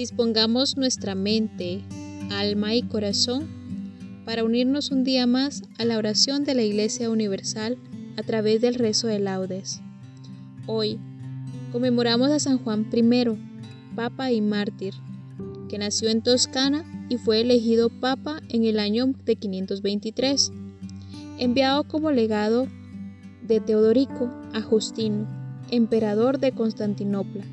Dispongamos nuestra mente, alma y corazón para unirnos un día más a la oración de la Iglesia Universal a través del rezo de laudes. Hoy conmemoramos a San Juan I, Papa y Mártir, que nació en Toscana y fue elegido Papa en el año de 523, enviado como legado de Teodorico a Justino, emperador de Constantinopla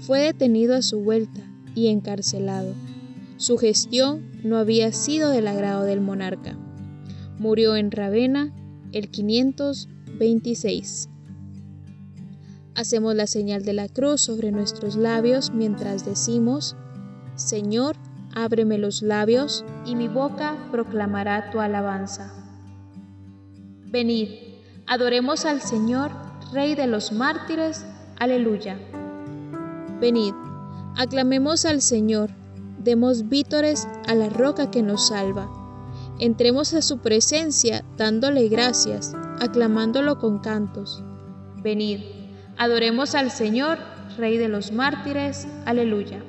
fue detenido a su vuelta y encarcelado. Su gestión no había sido del agrado del monarca. Murió en Ravenna el 526. Hacemos la señal de la cruz sobre nuestros labios mientras decimos, Señor, ábreme los labios y mi boca proclamará tu alabanza. Venid, adoremos al Señor, Rey de los mártires. Aleluya. Venid, aclamemos al Señor, demos vítores a la roca que nos salva. Entremos a su presencia dándole gracias, aclamándolo con cantos. Venid, adoremos al Señor, Rey de los mártires. Aleluya.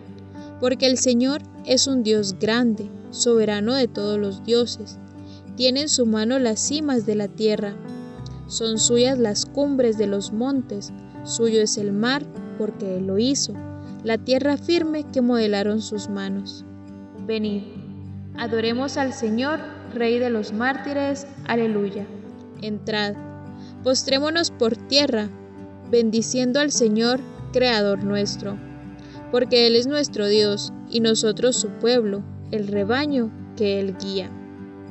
Porque el Señor es un Dios grande, soberano de todos los dioses. Tiene en su mano las cimas de la tierra. Son suyas las cumbres de los montes, suyo es el mar porque Él lo hizo, la tierra firme que modelaron sus manos. Venid, adoremos al Señor, Rey de los mártires, aleluya. Entrad, postrémonos por tierra, bendiciendo al Señor, Creador nuestro, porque Él es nuestro Dios y nosotros su pueblo, el rebaño que Él guía.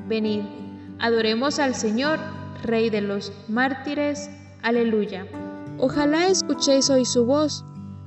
Venid, adoremos al Señor, Rey de los mártires, aleluya. Ojalá escuchéis hoy su voz,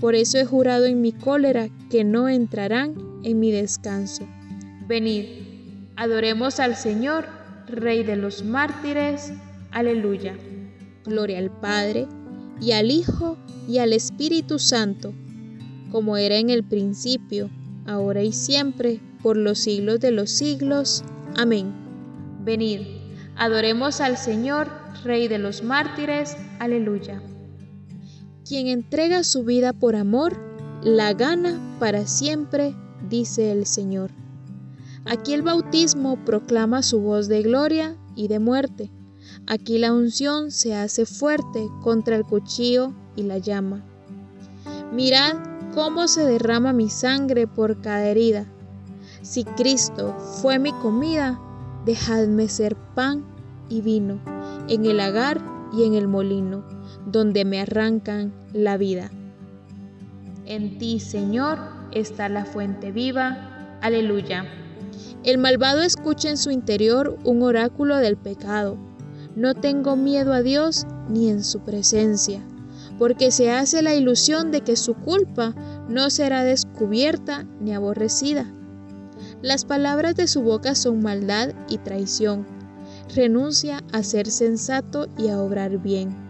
Por eso he jurado en mi cólera que no entrarán en mi descanso. Venid, adoremos al Señor, Rey de los mártires. Aleluya. Gloria al Padre, y al Hijo, y al Espíritu Santo, como era en el principio, ahora y siempre, por los siglos de los siglos. Amén. Venid, adoremos al Señor, Rey de los mártires. Aleluya. Quien entrega su vida por amor, la gana para siempre, dice el Señor. Aquí el bautismo proclama su voz de gloria y de muerte. Aquí la unción se hace fuerte contra el cuchillo y la llama. Mirad cómo se derrama mi sangre por cada herida. Si Cristo fue mi comida, dejadme ser pan y vino en el lagar y en el molino, donde me arrancan la vida. En ti, Señor, está la fuente viva. Aleluya. El malvado escucha en su interior un oráculo del pecado. No tengo miedo a Dios ni en su presencia, porque se hace la ilusión de que su culpa no será descubierta ni aborrecida. Las palabras de su boca son maldad y traición. Renuncia a ser sensato y a obrar bien.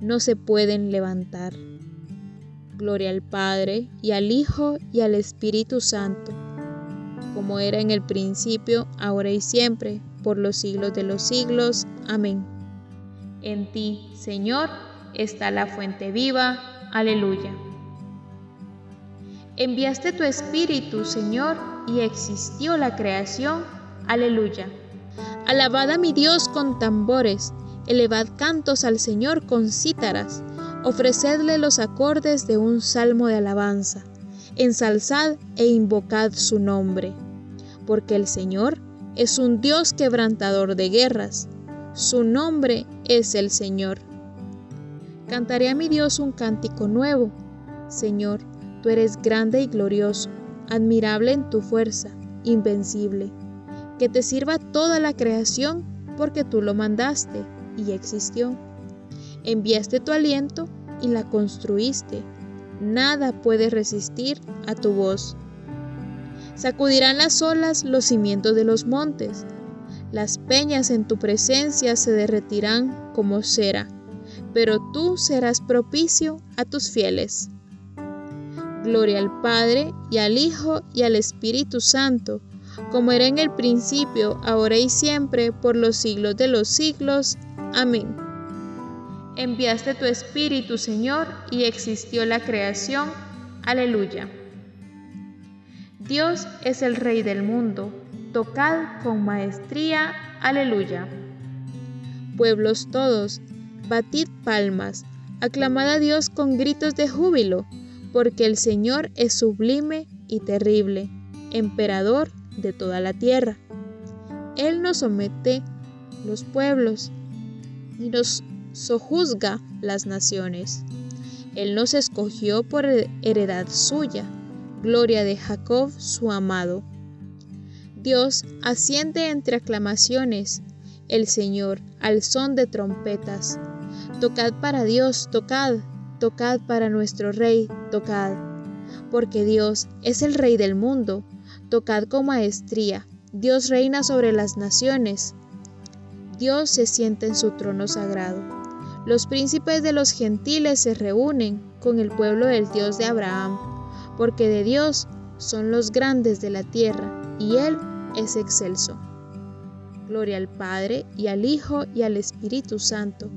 no se pueden levantar. Gloria al Padre, y al Hijo, y al Espíritu Santo como era en el principio, ahora y siempre, por los siglos de los siglos. Amén. En ti, Señor, está la fuente viva. Aleluya. Enviaste tu Espíritu, Señor, y existió la creación. Aleluya. Alabad a mi Dios con tambores, elevad cantos al Señor con cítaras, ofrecedle los acordes de un salmo de alabanza, ensalzad e invocad su nombre porque el Señor es un Dios quebrantador de guerras. Su nombre es el Señor. Cantaré a mi Dios un cántico nuevo. Señor, tú eres grande y glorioso, admirable en tu fuerza, invencible. Que te sirva toda la creación porque tú lo mandaste y existió. Enviaste tu aliento y la construiste. Nada puede resistir a tu voz. Sacudirán las olas los cimientos de los montes. Las peñas en tu presencia se derretirán como cera, pero tú serás propicio a tus fieles. Gloria al Padre y al Hijo y al Espíritu Santo, como era en el principio, ahora y siempre, por los siglos de los siglos. Amén. Enviaste tu Espíritu, Señor, y existió la creación. Aleluya. Dios es el Rey del mundo. Tocad con maestría. Aleluya. Pueblos todos, batid palmas, aclamad a Dios con gritos de júbilo, porque el Señor es sublime y terrible, emperador de toda la tierra. Él nos somete los pueblos y nos sojuzga las naciones. Él nos escogió por heredad suya gloria de Jacob su amado. Dios asciende entre aclamaciones, el Señor al son de trompetas. Tocad para Dios, tocad, tocad para nuestro Rey, tocad. Porque Dios es el Rey del mundo, tocad con maestría. Dios reina sobre las naciones. Dios se sienta en su trono sagrado. Los príncipes de los gentiles se reúnen con el pueblo del Dios de Abraham porque de Dios son los grandes de la tierra, y Él es excelso. Gloria al Padre, y al Hijo, y al Espíritu Santo,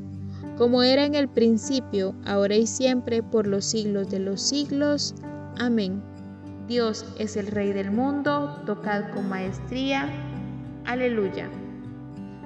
como era en el principio, ahora y siempre, por los siglos de los siglos. Amén. Dios es el Rey del mundo, tocad con maestría. Aleluya.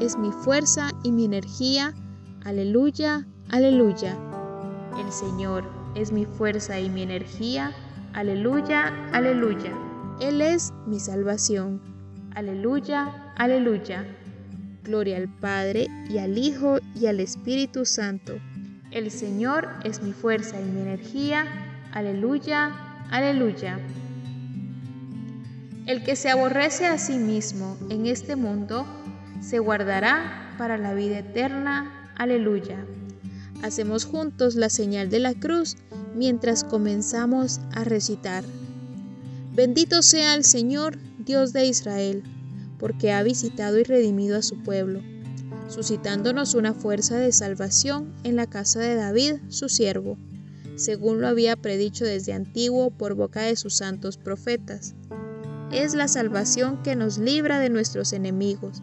es mi fuerza y mi energía. Aleluya, aleluya. El Señor es mi fuerza y mi energía. Aleluya, aleluya. Él es mi salvación. Aleluya, aleluya. Gloria al Padre y al Hijo y al Espíritu Santo. El Señor es mi fuerza y mi energía. Aleluya, aleluya. El que se aborrece a sí mismo en este mundo, se guardará para la vida eterna. Aleluya. Hacemos juntos la señal de la cruz mientras comenzamos a recitar. Bendito sea el Señor, Dios de Israel, porque ha visitado y redimido a su pueblo, suscitándonos una fuerza de salvación en la casa de David, su siervo, según lo había predicho desde antiguo por boca de sus santos profetas. Es la salvación que nos libra de nuestros enemigos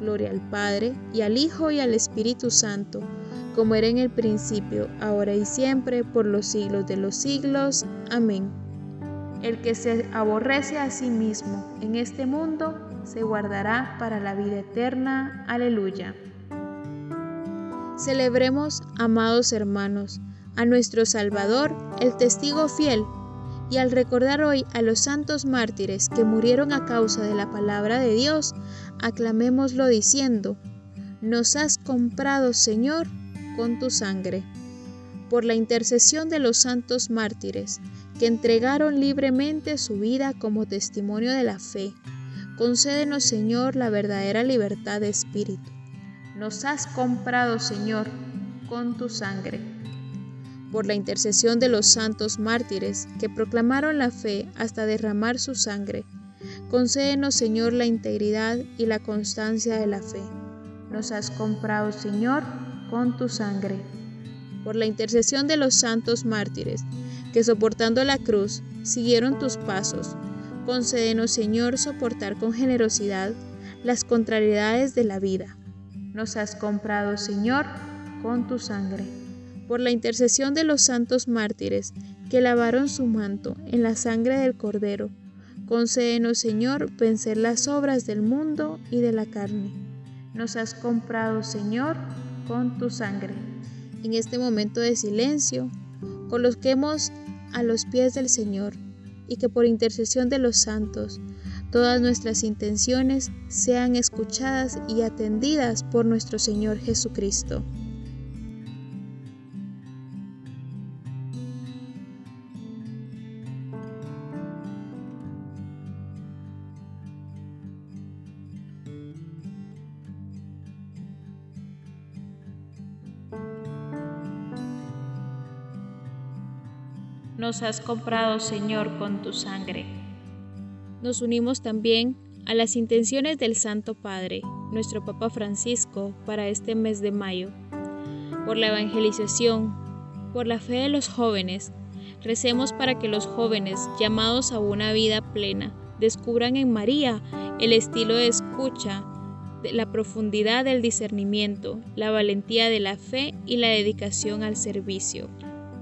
Gloria al Padre, y al Hijo, y al Espíritu Santo, como era en el principio, ahora y siempre, por los siglos de los siglos. Amén. El que se aborrece a sí mismo en este mundo, se guardará para la vida eterna. Aleluya. Celebremos, amados hermanos, a nuestro Salvador, el testigo fiel, y al recordar hoy a los santos mártires que murieron a causa de la palabra de Dios, aclamémoslo diciendo, Nos has comprado, Señor, con tu sangre. Por la intercesión de los santos mártires, que entregaron libremente su vida como testimonio de la fe, Concédenos, Señor, la verdadera libertad de espíritu. Nos has comprado, Señor, con tu sangre. Por la intercesión de los santos mártires que proclamaron la fe hasta derramar su sangre, concédenos, Señor, la integridad y la constancia de la fe. Nos has comprado, Señor, con tu sangre. Por la intercesión de los santos mártires que soportando la cruz siguieron tus pasos, Concédenos, Señor, soportar con generosidad las contrariedades de la vida. Nos has comprado, Señor, con tu sangre. Por la intercesión de los santos mártires que lavaron su manto en la sangre del Cordero, concédenos, Señor, vencer las obras del mundo y de la carne. Nos has comprado, Señor, con tu sangre. En este momento de silencio, coloquemos a los pies del Señor y que por intercesión de los santos todas nuestras intenciones sean escuchadas y atendidas por nuestro Señor Jesucristo. Nos has comprado, Señor, con tu sangre. Nos unimos también a las intenciones del Santo Padre, nuestro Papa Francisco, para este mes de mayo. Por la evangelización, por la fe de los jóvenes, recemos para que los jóvenes, llamados a una vida plena, descubran en María el estilo de escucha, la profundidad del discernimiento, la valentía de la fe y la dedicación al servicio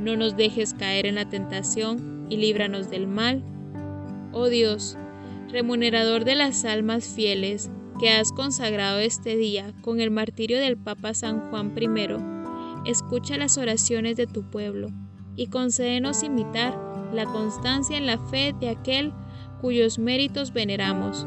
no nos dejes caer en la tentación y líbranos del mal. Oh Dios, remunerador de las almas fieles, que has consagrado este día con el martirio del Papa San Juan I, escucha las oraciones de tu pueblo, y concédenos imitar la constancia en la fe de aquel cuyos méritos veneramos.